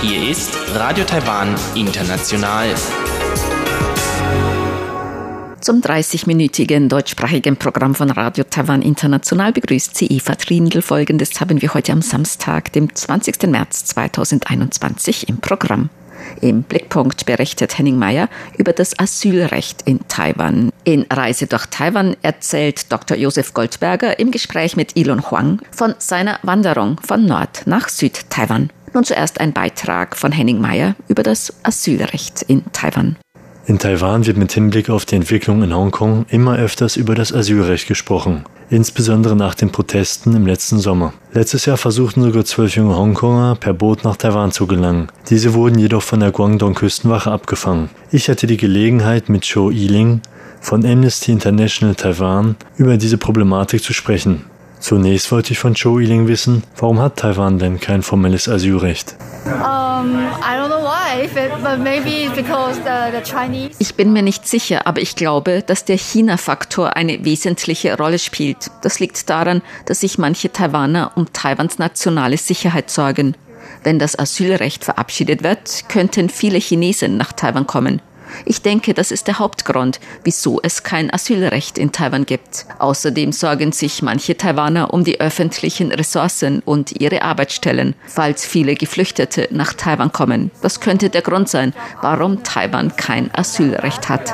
Hier ist Radio Taiwan International. Zum 30-minütigen deutschsprachigen Programm von Radio Taiwan International begrüßt sie Eva Trindl. Folgendes haben wir heute am Samstag, dem 20. März 2021 im Programm. Im Blickpunkt berichtet Henning Meyer über das Asylrecht in Taiwan. In Reise durch Taiwan erzählt Dr. Josef Goldberger im Gespräch mit Ilon Huang von seiner Wanderung von Nord nach Süd-Taiwan. Nun zuerst ein Beitrag von Henning Meyer über das Asylrecht in Taiwan. In Taiwan wird mit Hinblick auf die Entwicklung in Hongkong immer öfters über das Asylrecht gesprochen, insbesondere nach den Protesten im letzten Sommer. Letztes Jahr versuchten sogar zwölf junge Hongkonger per Boot nach Taiwan zu gelangen. Diese wurden jedoch von der Guangdong-Küstenwache abgefangen. Ich hatte die Gelegenheit, mit Cho Yiling von Amnesty International Taiwan über diese Problematik zu sprechen. Zunächst wollte ich von Cho Yiling wissen, warum hat Taiwan denn kein formelles Asylrecht? Ich bin mir nicht sicher, aber ich glaube, dass der China-Faktor eine wesentliche Rolle spielt. Das liegt daran, dass sich manche Taiwaner um Taiwans nationale Sicherheit sorgen. Wenn das Asylrecht verabschiedet wird, könnten viele Chinesen nach Taiwan kommen. Ich denke, das ist der Hauptgrund, wieso es kein Asylrecht in Taiwan gibt. Außerdem sorgen sich manche Taiwaner um die öffentlichen Ressourcen und ihre Arbeitsstellen, falls viele Geflüchtete nach Taiwan kommen. Das könnte der Grund sein, warum Taiwan kein Asylrecht hat.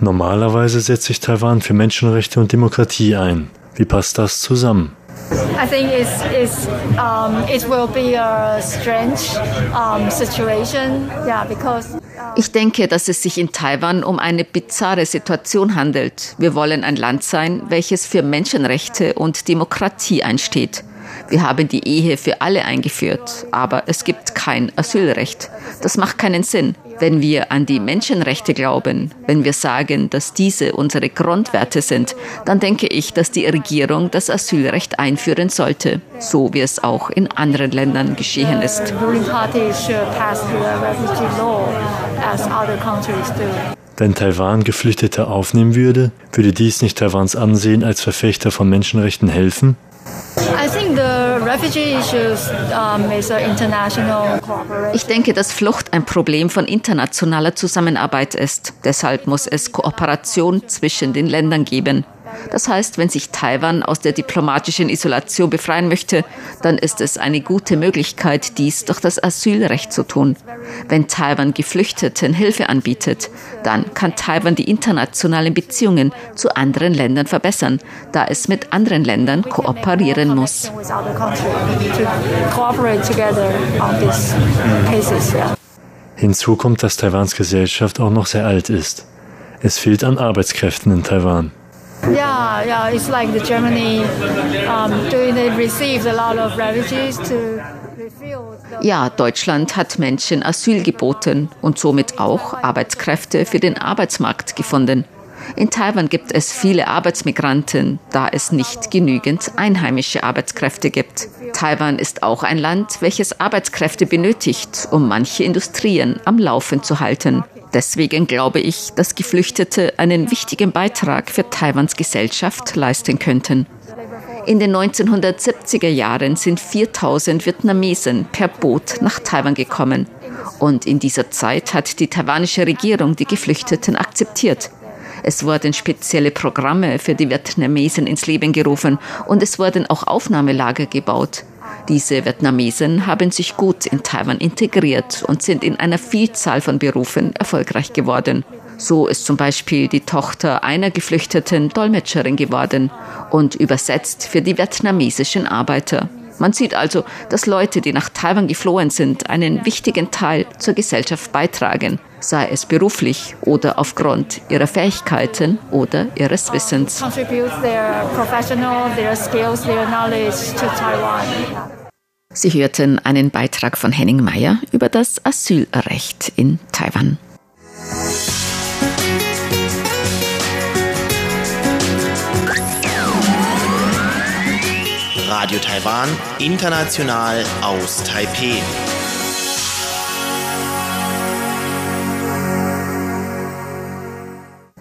Normalerweise setzt sich Taiwan für Menschenrechte und Demokratie ein. Wie passt das zusammen? I think it's, it's, um, it will be a strange um, situation, yeah, because ich denke, dass es sich in Taiwan um eine bizarre Situation handelt. Wir wollen ein Land sein, welches für Menschenrechte und Demokratie einsteht. Wir haben die Ehe für alle eingeführt, aber es gibt kein Asylrecht. Das macht keinen Sinn. Wenn wir an die Menschenrechte glauben, wenn wir sagen, dass diese unsere Grundwerte sind, dann denke ich, dass die Regierung das Asylrecht einführen sollte, so wie es auch in anderen Ländern geschehen ist. Wenn Taiwan Geflüchtete aufnehmen würde, würde dies nicht Taiwans Ansehen als Verfechter von Menschenrechten helfen? Ich denke, dass Flucht ein Problem von internationaler Zusammenarbeit ist. Deshalb muss es Kooperation zwischen den Ländern geben. Das heißt, wenn sich Taiwan aus der diplomatischen Isolation befreien möchte, dann ist es eine gute Möglichkeit, dies durch das Asylrecht zu tun. Wenn Taiwan Geflüchteten Hilfe anbietet, dann kann Taiwan die internationalen Beziehungen zu anderen Ländern verbessern, da es mit anderen Ländern kooperieren muss. Hinzu kommt, dass Taiwans Gesellschaft auch noch sehr alt ist. Es fehlt an Arbeitskräften in Taiwan. Yeah, yeah, it's like the Germany um, doing they received a lot of refugees to ja, Deutschland hat Menschen Asyl geboten und somit auch Arbeitskräfte für den Arbeitsmarkt gefunden. In Taiwan gibt es viele Arbeitsmigranten, da es nicht genügend einheimische Arbeitskräfte gibt. Taiwan ist auch ein Land, welches Arbeitskräfte benötigt, um manche Industrien am Laufen zu halten. Deswegen glaube ich, dass Geflüchtete einen wichtigen Beitrag für Taiwans Gesellschaft leisten könnten. In den 1970er Jahren sind 4000 Vietnamesen per Boot nach Taiwan gekommen. Und in dieser Zeit hat die taiwanische Regierung die Geflüchteten akzeptiert. Es wurden spezielle Programme für die Vietnamesen ins Leben gerufen und es wurden auch Aufnahmelager gebaut. Diese Vietnamesen haben sich gut in Taiwan integriert und sind in einer Vielzahl von Berufen erfolgreich geworden. So ist zum Beispiel die Tochter einer Geflüchteten Dolmetscherin geworden und übersetzt für die vietnamesischen Arbeiter. Man sieht also, dass Leute, die nach Taiwan geflohen sind, einen wichtigen Teil zur Gesellschaft beitragen, sei es beruflich oder aufgrund ihrer Fähigkeiten oder ihres Wissens. Sie hörten einen Beitrag von Henning Meyer über das Asylrecht in Taiwan. Radio Taiwan, international aus Taipeh.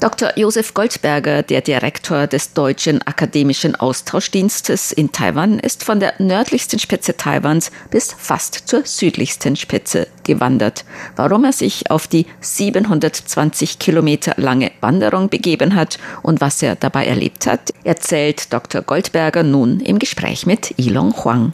Dr. Josef Goldberger, der Direktor des Deutschen Akademischen Austauschdienstes in Taiwan, ist von der nördlichsten Spitze Taiwans bis fast zur südlichsten Spitze gewandert. Warum er sich auf die 720 Kilometer lange Wanderung begeben hat und was er dabei erlebt hat, erzählt Dr. Goldberger nun im Gespräch mit Ilong Huang.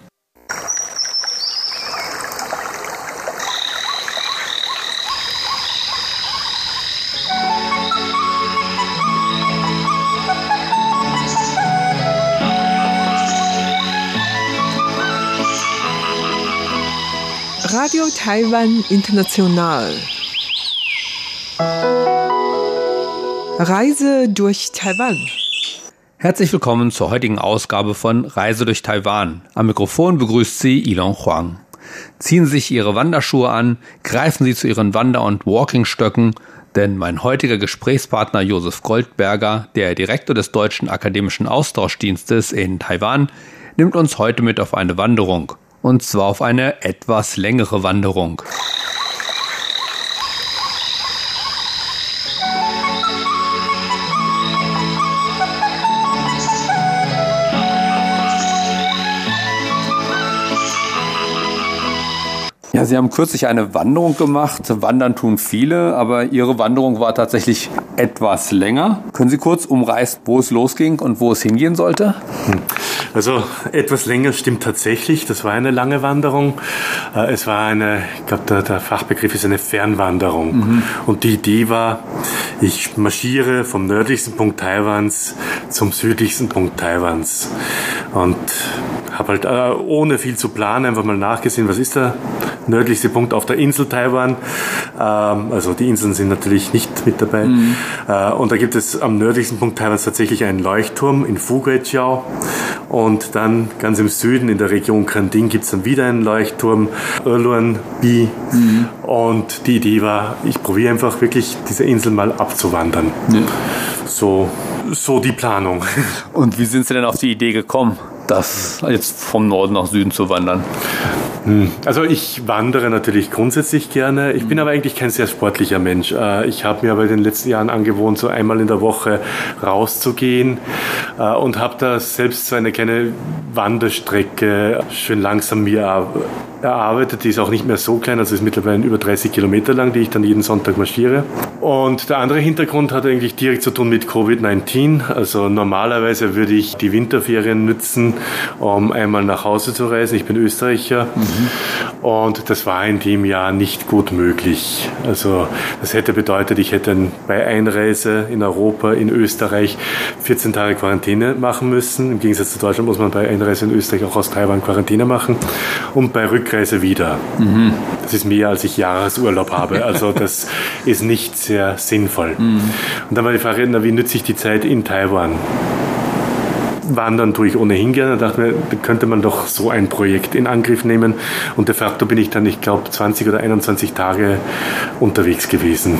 Radio Taiwan International. Reise durch Taiwan. Herzlich willkommen zur heutigen Ausgabe von Reise durch Taiwan. Am Mikrofon begrüßt Sie Ilon Huang. Ziehen Sie sich Ihre Wanderschuhe an, greifen Sie zu Ihren Wander- und Walkingstöcken, denn mein heutiger Gesprächspartner Josef Goldberger, der Direktor des Deutschen Akademischen Austauschdienstes in Taiwan, nimmt uns heute mit auf eine Wanderung und zwar auf eine etwas längere Wanderung. Ja, Sie haben kürzlich eine Wanderung gemacht. Wandern tun viele, aber Ihre Wanderung war tatsächlich etwas länger. Können Sie kurz umreißen, wo es losging und wo es hingehen sollte? Hm. Also etwas länger stimmt tatsächlich. Das war eine lange Wanderung. Äh, es war eine, ich glaube, der, der, Fachbegriff ist eine Fernwanderung. Mhm. Und die Idee war, ich marschiere vom nördlichsten Punkt Taiwans zum südlichsten Punkt Taiwans. Und habe halt äh, ohne viel zu planen einfach mal nachgesehen, was ist der nördlichste Punkt auf der Insel Taiwan. Ähm, also die Inseln sind natürlich nicht mit dabei. Mhm. Äh, und da gibt es am nördlichsten Punkt Taiwans tatsächlich einen Leuchtturm in Fuguijiao. Und dann ganz im Süden in der Region Kanding gibt es dann wieder einen Leuchtturm, Erluan Bi. Mhm. Und die Idee war, ich probiere einfach wirklich diese Insel mal abzuwandern. Ja. So, so die Planung. Und wie sind Sie denn auf die Idee gekommen? das jetzt vom Norden nach Süden zu wandern? Hm. Also ich wandere natürlich grundsätzlich gerne. Ich bin aber eigentlich kein sehr sportlicher Mensch. Äh, ich habe mir aber in den letzten Jahren angewohnt, so einmal in der Woche rauszugehen äh, und habe da selbst so eine kleine Wanderstrecke schön langsam mir erarbeitet. Die ist auch nicht mehr so klein, also ist mittlerweile über 30 Kilometer lang, die ich dann jeden Sonntag marschiere. Und der andere Hintergrund hat eigentlich direkt zu tun mit Covid-19. Also normalerweise würde ich die Winterferien nützen, um einmal nach Hause zu reisen. Ich bin Österreicher mhm. und das war in dem Jahr nicht gut möglich. Also das hätte bedeutet, ich hätte bei Einreise in Europa, in Österreich 14 Tage Quarantäne machen müssen. Im Gegensatz zu Deutschland muss man bei Einreise in Österreich auch aus Taiwan Quarantäne machen. Und bei Rückreise wieder. Mhm. Das ist mehr, als ich Jahresurlaub habe. Also das ist nicht sehr sinnvoll. Mhm. Und dann war die Frage, na, wie nütze ich die Zeit in Taiwan? Wandern tue ich ohnehin gerne. Da dachte mir, könnte man doch so ein Projekt in Angriff nehmen. Und de facto bin ich dann, ich glaube, 20 oder 21 Tage unterwegs gewesen.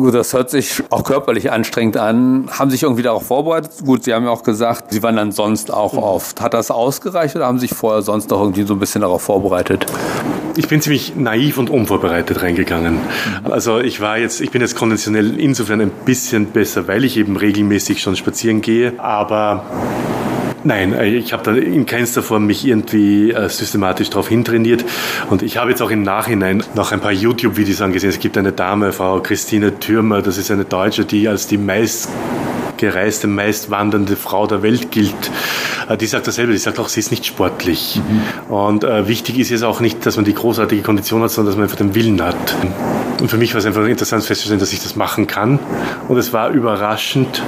Gut, das hört sich auch körperlich anstrengend an. Haben Sie sich irgendwie darauf vorbereitet? Gut, Sie haben ja auch gesagt, Sie wandern sonst auch oft. Hat das ausgereicht oder haben Sie sich vorher sonst noch irgendwie so ein bisschen darauf vorbereitet? Ich bin ziemlich naiv und unvorbereitet reingegangen. Also ich war jetzt, ich bin jetzt konventionell insofern ein bisschen besser, weil ich eben regelmäßig schon spazieren gehe. Aber Nein, äh, ich habe da in keinster Form mich irgendwie äh, systematisch darauf hintrainiert. Und ich habe jetzt auch im Nachhinein noch ein paar YouTube-Videos angesehen. Es gibt eine Dame, Frau Christine Thürmer, das ist eine Deutsche, die als die meist gereiste, meist wandernde Frau der Welt gilt. Äh, die sagt dasselbe, die sagt auch, sie ist nicht sportlich. Mhm. Und äh, wichtig ist jetzt auch nicht, dass man die großartige Kondition hat, sondern dass man einfach den Willen hat. Und für mich war es einfach interessant festzustellen, dass ich das machen kann. Und es war überraschend,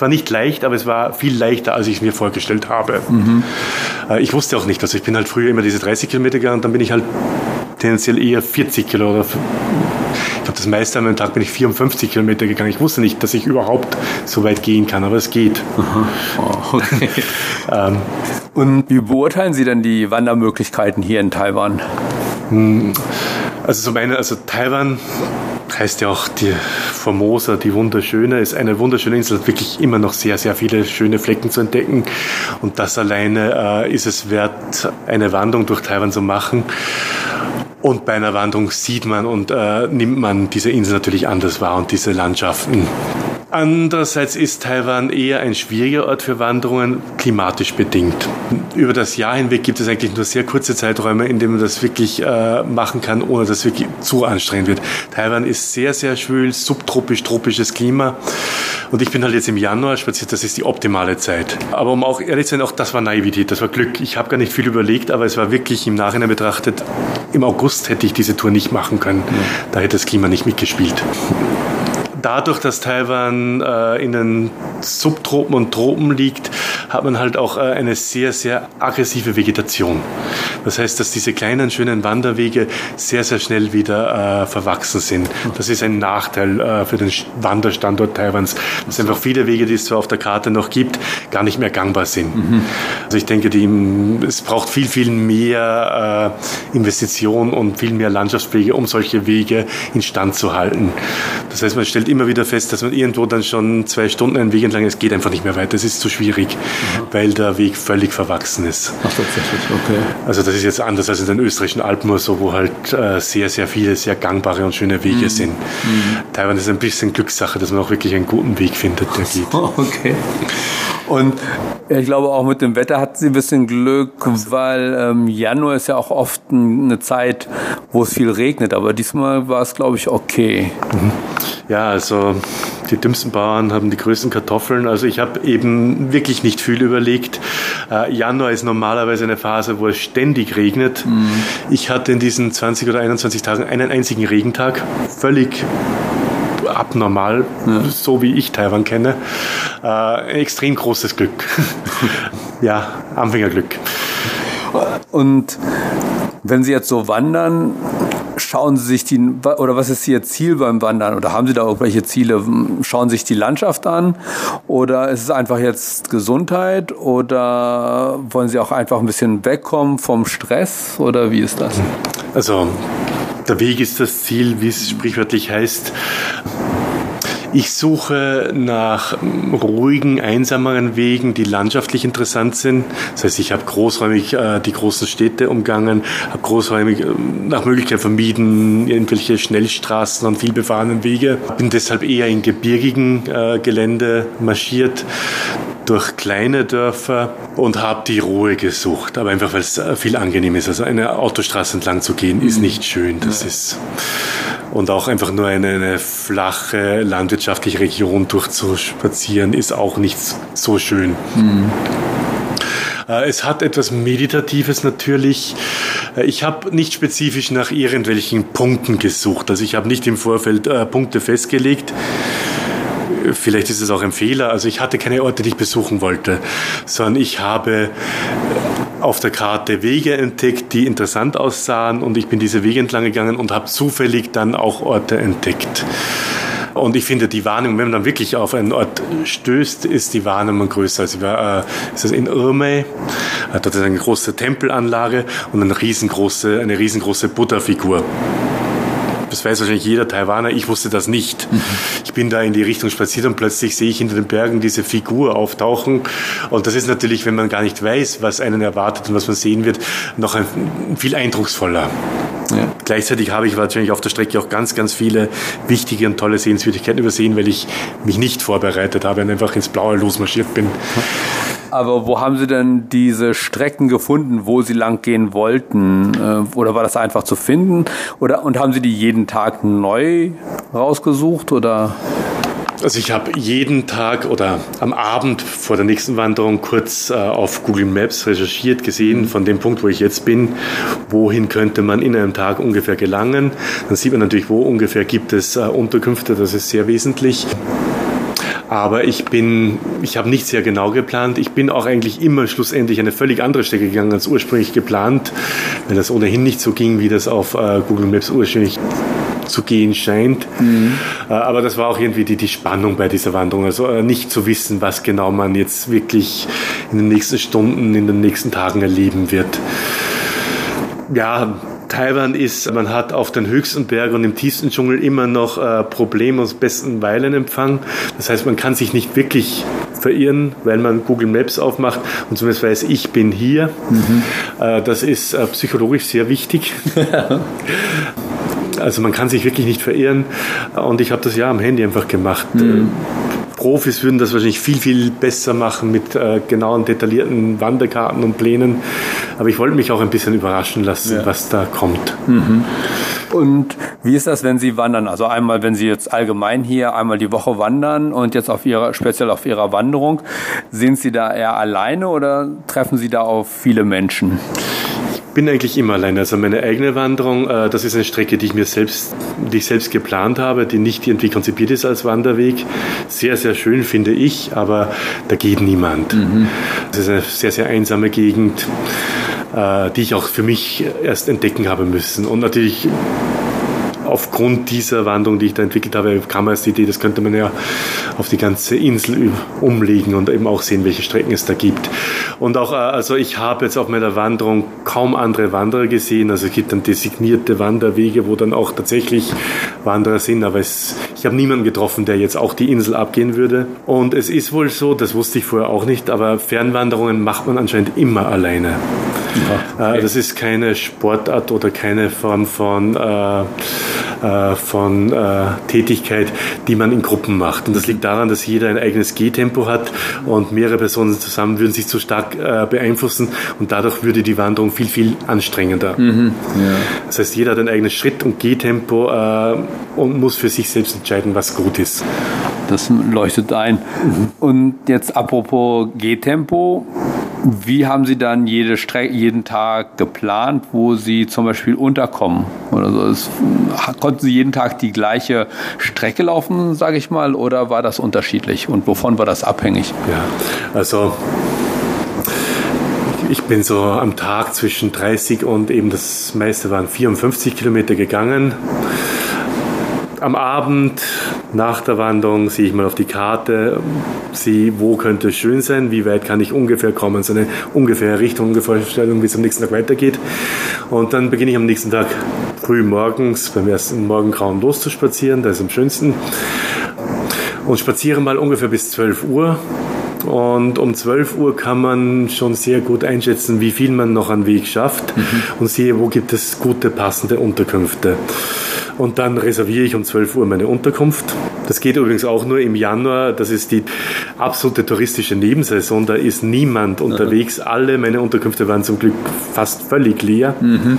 es war nicht leicht, aber es war viel leichter, als ich es mir vorgestellt habe. Mhm. Ich wusste auch nicht, also ich bin halt früher immer diese 30 Kilometer gegangen und dann bin ich halt tendenziell eher 40 Kilometer. Ich glaube, das meiste an einem Tag bin ich 54 Kilometer gegangen. Ich wusste nicht, dass ich überhaupt so weit gehen kann, aber es geht. Oh, okay. ähm, und wie beurteilen Sie denn die Wandermöglichkeiten hier in Taiwan? Hm, also so meine, also Taiwan heißt ja auch die Formosa, die Wunderschöne, ist eine wunderschöne Insel, hat wirklich immer noch sehr, sehr viele schöne Flecken zu entdecken. Und das alleine äh, ist es wert, eine Wanderung durch Taiwan zu machen. Und bei einer Wanderung sieht man und äh, nimmt man diese Insel natürlich anders wahr und diese Landschaften. Andererseits ist Taiwan eher ein schwieriger Ort für Wanderungen, klimatisch bedingt. Über das Jahr hinweg gibt es eigentlich nur sehr kurze Zeiträume, in denen man das wirklich äh, machen kann, ohne dass es wirklich zu anstrengend wird. Taiwan ist sehr, sehr schwül, subtropisch, tropisches Klima. Und ich bin halt jetzt im Januar spaziert, das ist die optimale Zeit. Aber um auch ehrlich zu sein, auch das war Naivität, das war Glück. Ich habe gar nicht viel überlegt, aber es war wirklich im Nachhinein betrachtet, im August hätte ich diese Tour nicht machen können. Da hätte das Klima nicht mitgespielt dadurch, dass Taiwan äh, in den Subtropen und Tropen liegt, hat man halt auch äh, eine sehr, sehr aggressive Vegetation. Das heißt, dass diese kleinen, schönen Wanderwege sehr, sehr schnell wieder äh, verwachsen sind. Das ist ein Nachteil äh, für den Wanderstandort Taiwans, dass einfach viele Wege, die es zwar auf der Karte noch gibt, gar nicht mehr gangbar sind. Mhm. Also ich denke, die, es braucht viel, viel mehr äh, Investition und viel mehr Landschaftspflege, um solche Wege instand zu halten. Das heißt, man stellt immer wieder fest, dass man irgendwo dann schon zwei Stunden einen Weg entlang, es geht einfach nicht mehr weiter, es ist zu schwierig, mhm. weil der Weg völlig verwachsen ist. Ach, tatsächlich, okay. Also das ist jetzt anders als in den österreichischen Alpen, so, wo halt äh, sehr, sehr viele, sehr gangbare und schöne Wege mhm. sind. Mhm. Taiwan ist ein bisschen Glückssache, dass man auch wirklich einen guten Weg findet, der geht. Okay. Und ich glaube, auch mit dem Wetter hat sie ein bisschen Glück, weil ähm, Januar ist ja auch oft eine Zeit, wo es viel regnet. Aber diesmal war es, glaube ich, okay. Mhm. Ja, also die dümmsten Bauern haben die größten Kartoffeln. Also ich habe eben wirklich nicht viel überlegt. Äh, Januar ist normalerweise eine Phase, wo es ständig regnet. Mhm. Ich hatte in diesen 20 oder 21 Tagen einen einzigen Regentag. Völlig abnormal, ja. so wie ich Taiwan kenne. Äh, extrem großes Glück. ja, Anfängerglück. Und wenn Sie jetzt so wandern, schauen Sie sich die, oder was ist Ihr Ziel beim Wandern? Oder haben Sie da irgendwelche Ziele? Schauen Sie sich die Landschaft an? Oder ist es einfach jetzt Gesundheit? Oder wollen Sie auch einfach ein bisschen wegkommen vom Stress? Oder wie ist das? Also, der Weg ist das Ziel, wie es sprichwörtlich heißt. Ich suche nach ruhigen, einsameren Wegen, die landschaftlich interessant sind. Das heißt, ich habe großräumig äh, die großen Städte umgangen, habe großräumig äh, nach Möglichkeit vermieden irgendwelche Schnellstraßen und vielbefahrenen Wege. Bin deshalb eher in gebirgigen äh, Gelände marschiert durch kleine Dörfer und habe die Ruhe gesucht. Aber einfach, weil es äh, viel angenehm ist. Also eine Autostraße entlang zu gehen, ist nicht schön. Das ist und auch einfach nur eine, eine flache landwirtschaftliche Region durchzuspazieren, ist auch nicht so schön. Mhm. Es hat etwas Meditatives natürlich. Äh, ich habe nicht spezifisch nach irgendwelchen Punkten gesucht. Also ich habe nicht im Vorfeld äh, Punkte festgelegt. Vielleicht ist es auch ein Fehler. Also ich hatte keine Orte, die ich besuchen wollte, sondern ich habe auf der Karte Wege entdeckt, die interessant aussahen und ich bin diese Wege entlang gegangen und habe zufällig dann auch Orte entdeckt. Und ich finde, die Wahrnehmung, wenn man dann wirklich auf einen Ort stößt, ist die Wahrnehmung größer. Also war, äh, ist das in Irmei, dort ist eine große Tempelanlage und eine riesengroße, eine riesengroße Buddha-Figur das weiß wahrscheinlich jeder Taiwaner, ich wusste das nicht. Mhm. Ich bin da in die Richtung spaziert und plötzlich sehe ich hinter den Bergen diese Figur auftauchen. Und das ist natürlich, wenn man gar nicht weiß, was einen erwartet und was man sehen wird, noch ein, viel eindrucksvoller. Ja. Gleichzeitig habe ich wahrscheinlich auf der Strecke auch ganz, ganz viele wichtige und tolle Sehenswürdigkeiten übersehen, weil ich mich nicht vorbereitet habe und einfach ins Blaue losmarschiert bin. Aber wo haben Sie denn diese Strecken gefunden, wo Sie lang gehen wollten? Äh, oder war das einfach zu finden? Oder, und haben Sie die jeden Tag neu rausgesucht? Oder? Also ich habe jeden Tag oder am Abend vor der nächsten Wanderung kurz äh, auf Google Maps recherchiert, gesehen von dem Punkt, wo ich jetzt bin, wohin könnte man in einem Tag ungefähr gelangen. Dann sieht man natürlich, wo ungefähr gibt es äh, Unterkünfte, das ist sehr wesentlich. Aber ich bin, ich habe nicht sehr genau geplant. Ich bin auch eigentlich immer schlussendlich eine völlig andere Strecke gegangen als ursprünglich geplant, weil das ohnehin nicht so ging, wie das auf äh, Google Maps ursprünglich zu gehen scheint. Mhm. Äh, aber das war auch irgendwie die, die Spannung bei dieser Wanderung. Also äh, nicht zu wissen, was genau man jetzt wirklich in den nächsten Stunden, in den nächsten Tagen erleben wird. Ja, Taiwan ist, man hat auf den höchsten Berg und im tiefsten Dschungel immer noch äh, problemlos besten Weilenempfang. Das heißt, man kann sich nicht wirklich verirren, weil man Google Maps aufmacht und zumindest weiß, ich bin hier. Mhm. Äh, das ist äh, psychologisch sehr wichtig. also man kann sich wirklich nicht verirren und ich habe das ja am Handy einfach gemacht. Mhm. Profis würden das wahrscheinlich viel, viel besser machen mit äh, genauen, detaillierten Wanderkarten und Plänen. Aber ich wollte mich auch ein bisschen überraschen lassen, ja. was da kommt. Mhm. Und wie ist das, wenn Sie wandern? Also einmal, wenn Sie jetzt allgemein hier einmal die Woche wandern und jetzt auf Ihrer, speziell auf Ihrer Wanderung, sind Sie da eher alleine oder treffen Sie da auf viele Menschen? Bin eigentlich immer alleine. Also meine eigene Wanderung, äh, das ist eine Strecke, die ich mir selbst, die ich selbst geplant habe, die nicht irgendwie konzipiert ist als Wanderweg. Sehr, sehr schön finde ich, aber da geht niemand. Mhm. Das ist eine sehr, sehr einsame Gegend, äh, die ich auch für mich erst entdecken habe müssen. Und natürlich aufgrund dieser Wanderung, die ich da entwickelt habe, kam mir die Idee, das könnte man ja auf die ganze Insel umlegen und eben auch sehen, welche Strecken es da gibt. Und auch, äh, also ich habe jetzt auf meiner Wanderung kaum andere Wanderer gesehen. Also es gibt dann designierte Wanderwege, wo dann auch tatsächlich Wanderer sind, aber es, ich habe niemanden getroffen, der jetzt auch die Insel abgehen würde. Und es ist wohl so, das wusste ich vorher auch nicht, aber Fernwanderungen macht man anscheinend immer alleine. Ja, okay. Das ist keine Sportart oder keine Form von äh, äh, von äh, Tätigkeit, die man in Gruppen macht. Und das liegt daran, dass jeder ein eigenes Gehtempo hat und mehrere Personen zusammen würden sich zu stark äh, beeinflussen und dadurch würde die Wanderung viel, viel anstrengender. Mhm. Ja. Das heißt, jeder hat ein eigenes Schritt- und Gehtempo äh, und muss für sich selbst entscheiden, was gut ist. Das leuchtet ein. Mhm. Und jetzt apropos Gehtempo, wie haben Sie dann jede jeden Tag geplant, wo Sie zum Beispiel unterkommen? Oder so? Es, konnten Sie jeden Tag die gleiche Strecke laufen, sage ich mal, oder war das unterschiedlich? Und wovon war das abhängig? Ja, also ich bin so am Tag zwischen 30 und eben das meiste waren 54 Kilometer gegangen am Abend nach der Wanderung sehe ich mal auf die Karte, sehe, wo könnte es schön sein, wie weit kann ich ungefähr kommen, so eine ungefähre Richtung, ungefähre Stellung, wie es am nächsten Tag weitergeht. Und dann beginne ich am nächsten Tag früh morgens beim ersten Morgengrauen loszuspazieren, das ist am schönsten. Und spaziere mal ungefähr bis 12 Uhr. Und um 12 Uhr kann man schon sehr gut einschätzen, wie viel man noch an Weg schafft mhm. und sehe, wo gibt es gute, passende Unterkünfte und dann reserviere ich um 12 Uhr meine Unterkunft. Das geht übrigens auch nur im Januar. Das ist die absolute touristische Nebensaison. Da ist niemand unterwegs. Alle meine Unterkünfte waren zum Glück fast völlig leer. Mhm.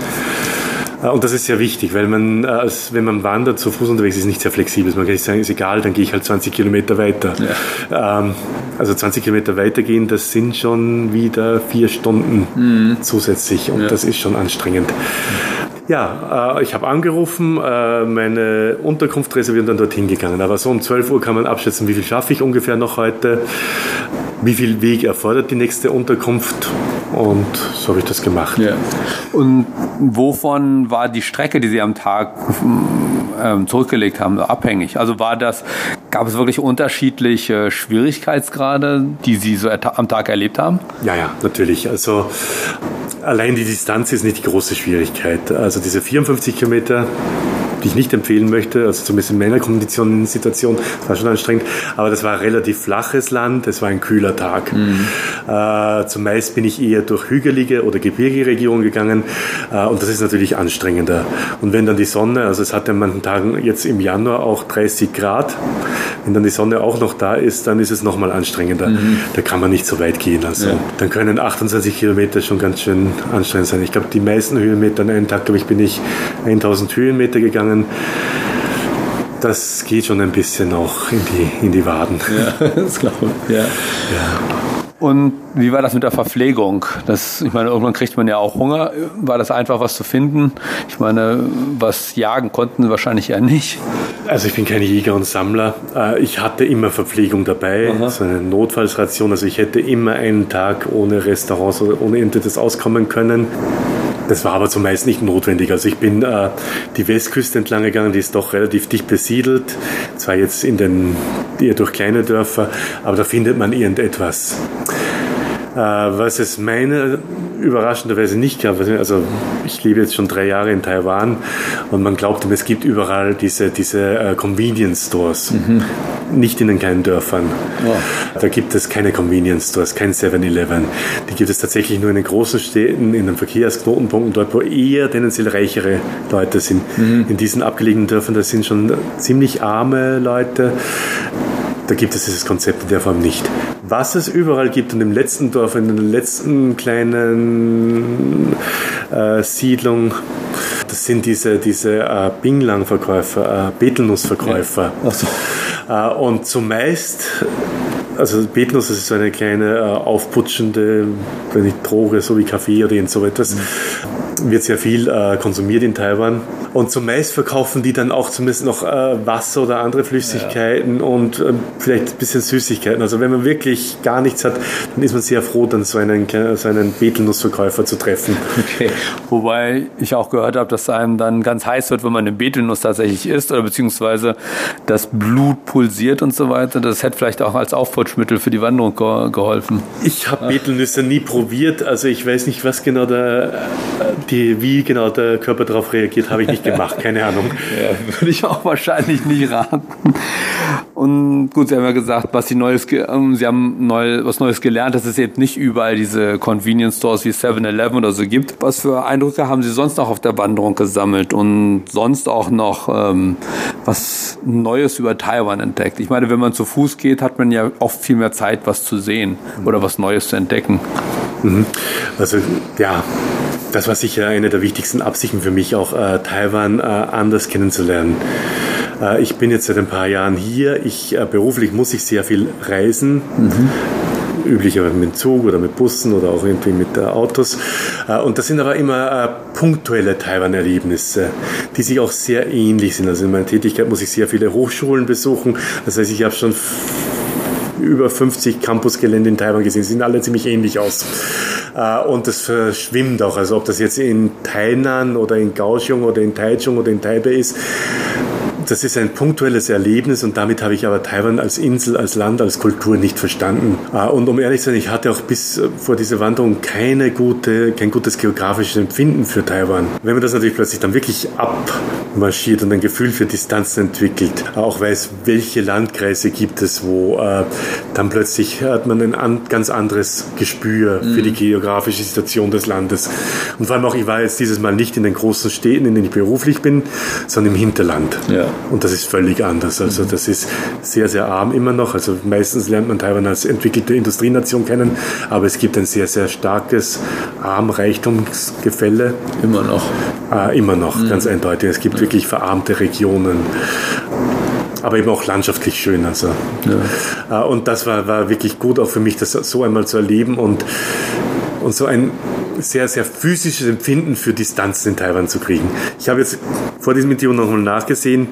Äh, und das ist sehr wichtig, weil man, äh, wenn man wandert, zu Fuß unterwegs ist, nicht sehr flexibel. Man kann nicht sagen, ist egal, dann gehe ich halt 20 Kilometer weiter. Ja. Ähm, also 20 Kilometer weitergehen, das sind schon wieder vier Stunden mhm. zusätzlich und ja. das ist schon anstrengend. Ja, äh, ich habe angerufen, äh, meine Unterkunft reserviert und dann dorthin gegangen. Aber so um 12 Uhr kann man abschätzen, wie viel schaffe ich ungefähr noch heute, wie viel Weg erfordert die nächste Unterkunft und so habe ich das gemacht. Ja. Und wovon war die Strecke, die Sie am Tag ähm, zurückgelegt haben, abhängig? Also war das, gab es wirklich unterschiedliche Schwierigkeitsgrade, die Sie so am Tag erlebt haben? Ja, ja, natürlich. Also allein die Distanz ist nicht die große Schwierigkeit. Also diese 54 Kilometer die ich nicht empfehlen möchte, also zumindest in meiner Konditionssituation, das war schon anstrengend, aber das war relativ flaches Land, es war ein kühler Tag. Mhm. Äh, zumeist bin ich eher durch hügelige oder gebirgige Regionen gegangen äh, und das ist natürlich anstrengender. Und wenn dann die Sonne, also es hat an manchen Tagen jetzt im Januar auch 30 Grad, wenn dann die Sonne auch noch da ist, dann ist es nochmal anstrengender. Mhm. Da kann man nicht so weit gehen. Also ja. dann können 28 Kilometer schon ganz schön anstrengend sein. Ich glaube, die meisten Höhenmeter an einem Tag, glaube ich, bin ich 1000 Höhenmeter gegangen gegangen. Das geht schon ein bisschen auch in die, in die Waden. Ja, das glaube ich. Ja. ja. Und wie war das mit der Verpflegung? Das, ich meine, irgendwann kriegt man ja auch Hunger. War das einfach was zu finden? Ich meine, was jagen konnten wahrscheinlich ja nicht. Also ich bin kein Jäger und Sammler. Äh, ich hatte immer Verpflegung dabei, Aha. so eine Notfallsration. Also ich hätte immer einen Tag ohne Restaurants oder ohne irgendetwas auskommen können. Das war aber zumeist nicht notwendig. Also ich bin äh, die Westküste entlang gegangen, die ist doch relativ dicht besiedelt. Zwar jetzt in den eher durch kleine Dörfer, aber da findet man irgendetwas. Äh, was es meine überraschenderweise nicht gab, also ich lebe jetzt schon drei Jahre in Taiwan und man glaubt es gibt überall diese, diese äh, Convenience Stores, mhm. nicht in den kleinen Dörfern. Oh. Da gibt es keine Convenience Stores, kein 7-Eleven. Die gibt es tatsächlich nur in den großen Städten, in den Verkehrsknotenpunkten, dort, wo eher tendenziell reichere Leute sind. Mhm. In diesen abgelegenen Dörfern, das sind schon ziemlich arme Leute da gibt es dieses Konzept in der Form nicht. Was es überall gibt und im letzten Dorf, in der letzten kleinen äh, Siedlung, das sind diese, diese äh, Binglang-Verkäufer, äh, Betelnussverkäufer. Ja. So. Äh, und zumeist also Betelnuss ist so eine kleine äh, aufputschende, Droge, so wie Kaffee oder so etwas. Mhm. Wird sehr viel äh, konsumiert in Taiwan. Und zumeist verkaufen die dann auch zumindest noch äh, Wasser oder andere Flüssigkeiten ja. und äh, vielleicht ein bisschen Süßigkeiten. Also wenn man wirklich gar nichts hat, dann ist man sehr froh, dann so einen, so einen Betelnussverkäufer zu treffen. Okay. Wobei ich auch gehört habe, dass einem dann ganz heiß wird, wenn man eine Betelnuss tatsächlich isst oder beziehungsweise das Blut pulsiert und so weiter. Das hätte vielleicht auch als Aufputschmittel für die Wanderung geholfen. Ich habe Betelnüsse nie probiert, also ich weiß nicht, was genau der, die, wie genau der Körper darauf reagiert, habe ich nicht gemacht, keine Ahnung. Ja, würde ich auch wahrscheinlich nicht raten. Und gut, Sie haben ja gesagt, was Sie Neues, ähm, Sie haben neu, was Neues gelernt, dass es eben nicht überall diese Convenience Stores wie 7-Eleven oder so gibt. Was für Eindrücke haben Sie sonst noch auf der Wanderung gesammelt und sonst auch noch ähm, was Neues über Taiwan entdeckt? Ich meine, wenn man zu Fuß geht, hat man ja oft viel mehr Zeit, was zu sehen oder was Neues zu entdecken. Mhm. Also ja, das war sicher eine der wichtigsten Absichten für mich, auch äh, Taiwan äh, anders kennenzulernen. Äh, ich bin jetzt seit ein paar Jahren hier. Ich, äh, beruflich muss ich sehr viel reisen. Mhm üblicherweise mit dem Zug oder mit Bussen oder auch irgendwie mit äh, Autos. Äh, und das sind aber immer äh, punktuelle Taiwan-Erlebnisse, die sich auch sehr ähnlich sind. Also in meiner Tätigkeit muss ich sehr viele Hochschulen besuchen. Das heißt, ich habe schon über 50 Campusgelände in Taiwan gesehen. Sie sehen alle ziemlich ähnlich aus. Äh, und das verschwimmt auch. Also ob das jetzt in Tainan oder in Kaohsiung oder in Taichung oder in Taipei ist, das ist ein punktuelles Erlebnis und damit habe ich aber Taiwan als Insel, als Land, als Kultur nicht verstanden. Äh, und um ehrlich zu sein, ich hatte auch bis äh, vor dieser Wanderung keine gute, kein gutes geografisches Empfinden für Taiwan. Wenn man das natürlich plötzlich dann wirklich abmarschiert und ein Gefühl für Distanzen entwickelt, auch weiß, welche Landkreise gibt es, wo äh, dann plötzlich hat man ein an, ganz anderes Gespür mhm. für die geografische Situation des Landes. Und vor allem auch, ich war jetzt dieses Mal nicht in den großen Städten, in denen ich beruflich bin, sondern im Hinterland. Ja. Und das ist völlig anders. Also das ist sehr, sehr arm immer noch. Also meistens lernt man Taiwan als entwickelte Industrienation kennen, aber es gibt ein sehr, sehr starkes Arm-Reichtumsgefälle. Immer noch. Äh, immer noch, mhm. ganz eindeutig. Es gibt ja. wirklich verarmte Regionen aber eben auch landschaftlich schön. Also. Ja. Äh, und das war, war wirklich gut auch für mich, das so einmal zu erleben und, und so ein sehr, sehr physisches Empfinden für Distanzen in Taiwan zu kriegen. Ich habe jetzt vor diesem Interview nochmal nachgesehen,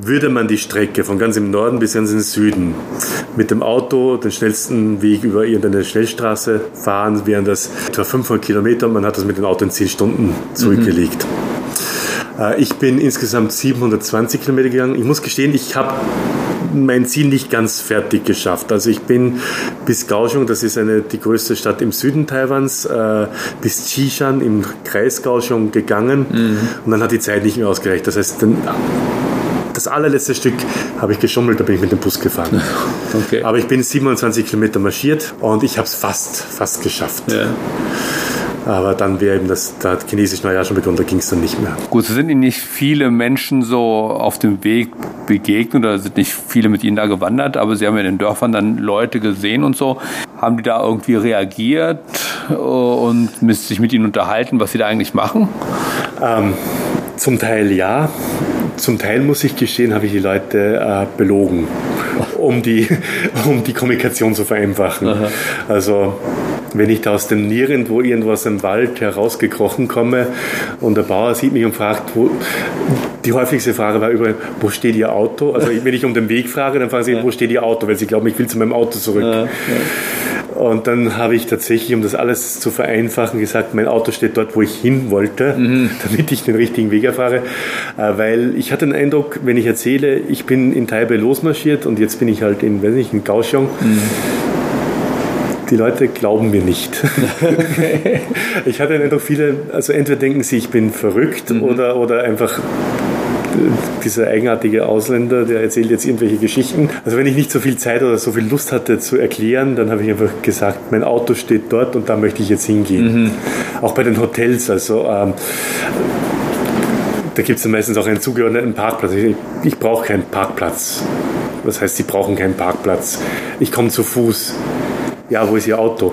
würde man die Strecke von ganz im Norden bis ganz in den Süden mit dem Auto den schnellsten Weg über irgendeine Schnellstraße fahren, wären das etwa 500 Kilometer und man hat das mit dem Auto in 10 Stunden zurückgelegt. Mhm. Ich bin insgesamt 720 Kilometer gegangen. Ich muss gestehen, ich habe mein Ziel nicht ganz fertig geschafft. Also ich bin bis Kaohsiung, das ist eine, die größte Stadt im Süden Taiwans, äh, bis Qishan im Kreis Kaohsiung gegangen mhm. und dann hat die Zeit nicht mehr ausgereicht. Das heißt, den, das allerletzte Stück habe ich geschummelt, da bin ich mit dem Bus gefahren. Okay. Aber ich bin 27 Kilometer marschiert und ich habe es fast, fast geschafft. Ja. Aber dann wäre eben das, da hat chinesisch Neujahr schon begonnen, da ging es dann nicht mehr. Gut, sind Ihnen nicht viele Menschen so auf dem Weg begegnet oder sind nicht viele mit Ihnen da gewandert, aber Sie haben ja in den Dörfern dann Leute gesehen und so. Haben die da irgendwie reagiert und sich mit Ihnen unterhalten, was Sie da eigentlich machen? Ähm, zum Teil ja. Zum Teil muss ich gestehen, habe ich die Leute äh, belogen, um die, um die Kommunikation zu vereinfachen. Aha. Also wenn ich da aus dem Nirgendwo irgendwas im Wald herausgekrochen komme und der Bauer sieht mich und fragt, wo, die häufigste Frage war über, wo steht Ihr Auto? Also wenn ich um den Weg frage, dann fragen sie, wo steht Ihr Auto? Weil sie glauben, ich will zu meinem Auto zurück. Ja, ja. Und dann habe ich tatsächlich, um das alles zu vereinfachen, gesagt, mein Auto steht dort, wo ich hin wollte, mhm. damit ich den richtigen Weg erfahre. Äh, weil ich hatte den Eindruck, wenn ich erzähle, ich bin in Taipei losmarschiert und jetzt bin ich halt in, weiß nicht, in Kaohsiung. Mhm die Leute glauben mir nicht. ich hatte den Eindruck, viele, also entweder denken sie, ich bin verrückt mhm. oder, oder einfach dieser eigenartige Ausländer, der erzählt jetzt irgendwelche Geschichten. Also wenn ich nicht so viel Zeit oder so viel Lust hatte zu erklären, dann habe ich einfach gesagt, mein Auto steht dort und da möchte ich jetzt hingehen. Mhm. Auch bei den Hotels, also ähm, da gibt es meistens auch einen zugeordneten Parkplatz. Ich, ich brauche keinen Parkplatz. Das heißt, sie brauchen keinen Parkplatz. Ich komme zu Fuß ja, wo ist Ihr Auto?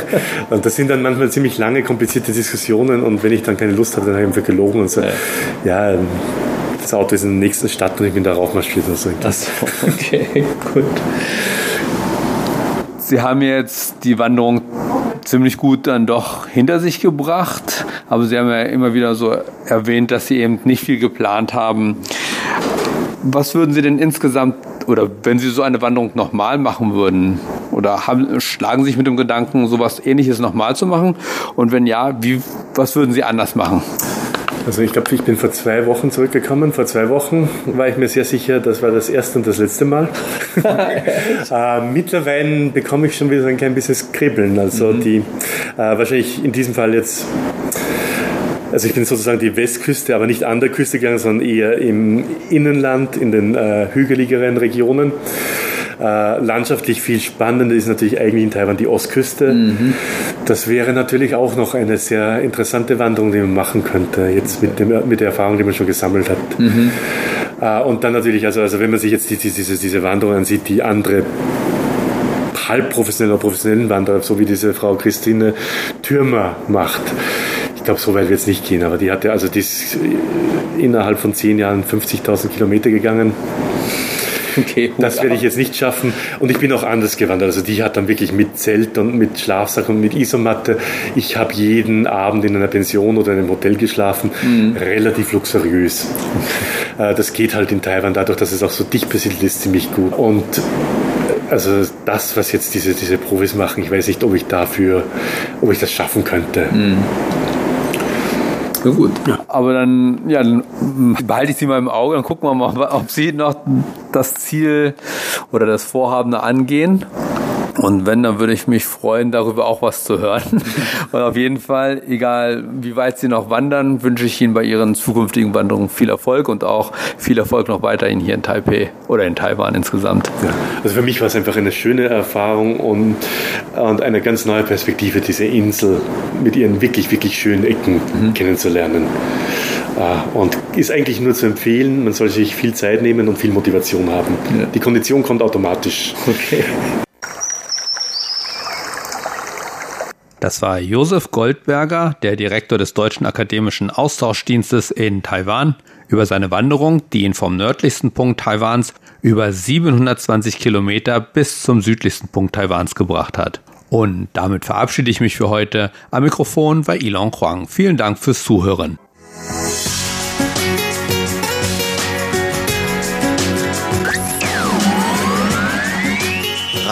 und das sind dann manchmal ziemlich lange, komplizierte Diskussionen und wenn ich dann keine Lust habe, dann habe ich einfach gelogen und so, ja, ja das Auto ist in der nächsten Stadt und ich bin da raufmarschiert oder so. Achso, okay, gut. Sie haben jetzt die Wanderung ziemlich gut dann doch hinter sich gebracht, aber Sie haben ja immer wieder so erwähnt, dass Sie eben nicht viel geplant haben. Was würden Sie denn insgesamt oder wenn Sie so eine Wanderung nochmal machen würden, oder haben, schlagen Sie sich mit dem Gedanken, sowas ähnliches nochmal zu machen? Und wenn ja, wie, was würden Sie anders machen? Also ich glaube, ich bin vor zwei Wochen zurückgekommen. Vor zwei Wochen war ich mir sehr sicher, das war das erste und das letzte Mal. äh, mittlerweile bekomme ich schon wieder so ein klein bisschen Kribbeln. Also mhm. die äh, wahrscheinlich in diesem Fall jetzt also ich bin sozusagen die Westküste, aber nicht an der Küste gegangen, sondern eher im Innenland, in den äh, hügeligeren Regionen. Äh, landschaftlich viel spannender ist natürlich eigentlich in Taiwan die Ostküste. Mhm. Das wäre natürlich auch noch eine sehr interessante Wanderung, die man machen könnte, jetzt mit, dem, mit der Erfahrung, die man schon gesammelt hat. Mhm. Äh, und dann natürlich, also, also wenn man sich jetzt die, diese, diese Wanderung ansieht, die andere halbprofessionellen oder professionellen Wanderer, so wie diese Frau Christine Türmer macht. Ich glaube, so weit wird es nicht gehen, aber die hatte also die ist innerhalb von zehn Jahren 50.000 Kilometer gegangen. Okay, das werde ich jetzt nicht schaffen. Und ich bin auch anders gewandert. Also die hat dann wirklich mit Zelt und mit Schlafsack und mit Isomatte. Ich habe jeden Abend in einer Pension oder in einem Hotel geschlafen. Mhm. Relativ luxuriös. Äh, das geht halt in Taiwan dadurch, dass es auch so dicht besiedelt ist, ziemlich gut. Und also das, was jetzt diese, diese Profis machen, ich weiß nicht, ob ich dafür, ob ich das schaffen könnte. Mhm. Na gut. Aber dann, ja, dann behalte ich sie mal im Auge, dann gucken wir mal, ob sie noch das Ziel oder das Vorhaben angehen. Und wenn, dann würde ich mich freuen, darüber auch was zu hören. Und auf jeden Fall, egal wie weit Sie noch wandern, wünsche ich Ihnen bei Ihren zukünftigen Wanderungen viel Erfolg und auch viel Erfolg noch weiterhin hier in Taipei oder in Taiwan insgesamt. Ja, also für mich war es einfach eine schöne Erfahrung und, und eine ganz neue Perspektive, diese Insel mit ihren wirklich, wirklich schönen Ecken mhm. kennenzulernen. Äh, und ist eigentlich nur zu empfehlen, man soll sich viel Zeit nehmen und viel Motivation haben. Ja. Die Kondition kommt automatisch. Okay. Das war Josef Goldberger, der Direktor des Deutschen Akademischen Austauschdienstes in Taiwan, über seine Wanderung, die ihn vom nördlichsten Punkt Taiwans über 720 Kilometer bis zum südlichsten Punkt Taiwans gebracht hat. Und damit verabschiede ich mich für heute. Am Mikrofon war Ilon Huang. Vielen Dank fürs Zuhören.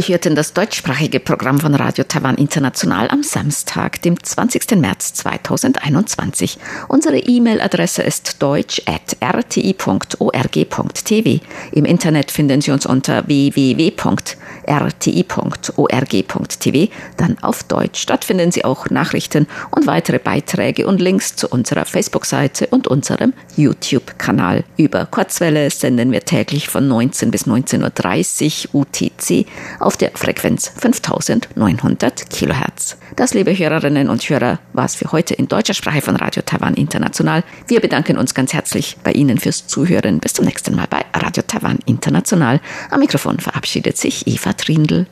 Sie hörten das deutschsprachige Programm von Radio Taiwan International am Samstag, dem 20. März 2021. Unsere E-Mail-Adresse ist deutsch.rti.org.tv. Im Internet finden Sie uns unter www.rti.org.tv, dann auf Deutsch. Dort finden Sie auch Nachrichten und weitere Beiträge und Links zu unserer Facebook-Seite und unserem YouTube-Kanal. Über Kurzwelle senden wir täglich von 19 bis 19.30 Uhr UTC auf der Frequenz 5900 Kilohertz. Das, liebe Hörerinnen und Hörer, war es für heute in deutscher Sprache von Radio Taiwan International. Wir bedanken uns ganz herzlich bei Ihnen fürs Zuhören. Bis zum nächsten Mal bei Radio Taiwan International. Am Mikrofon verabschiedet sich Eva Trindl.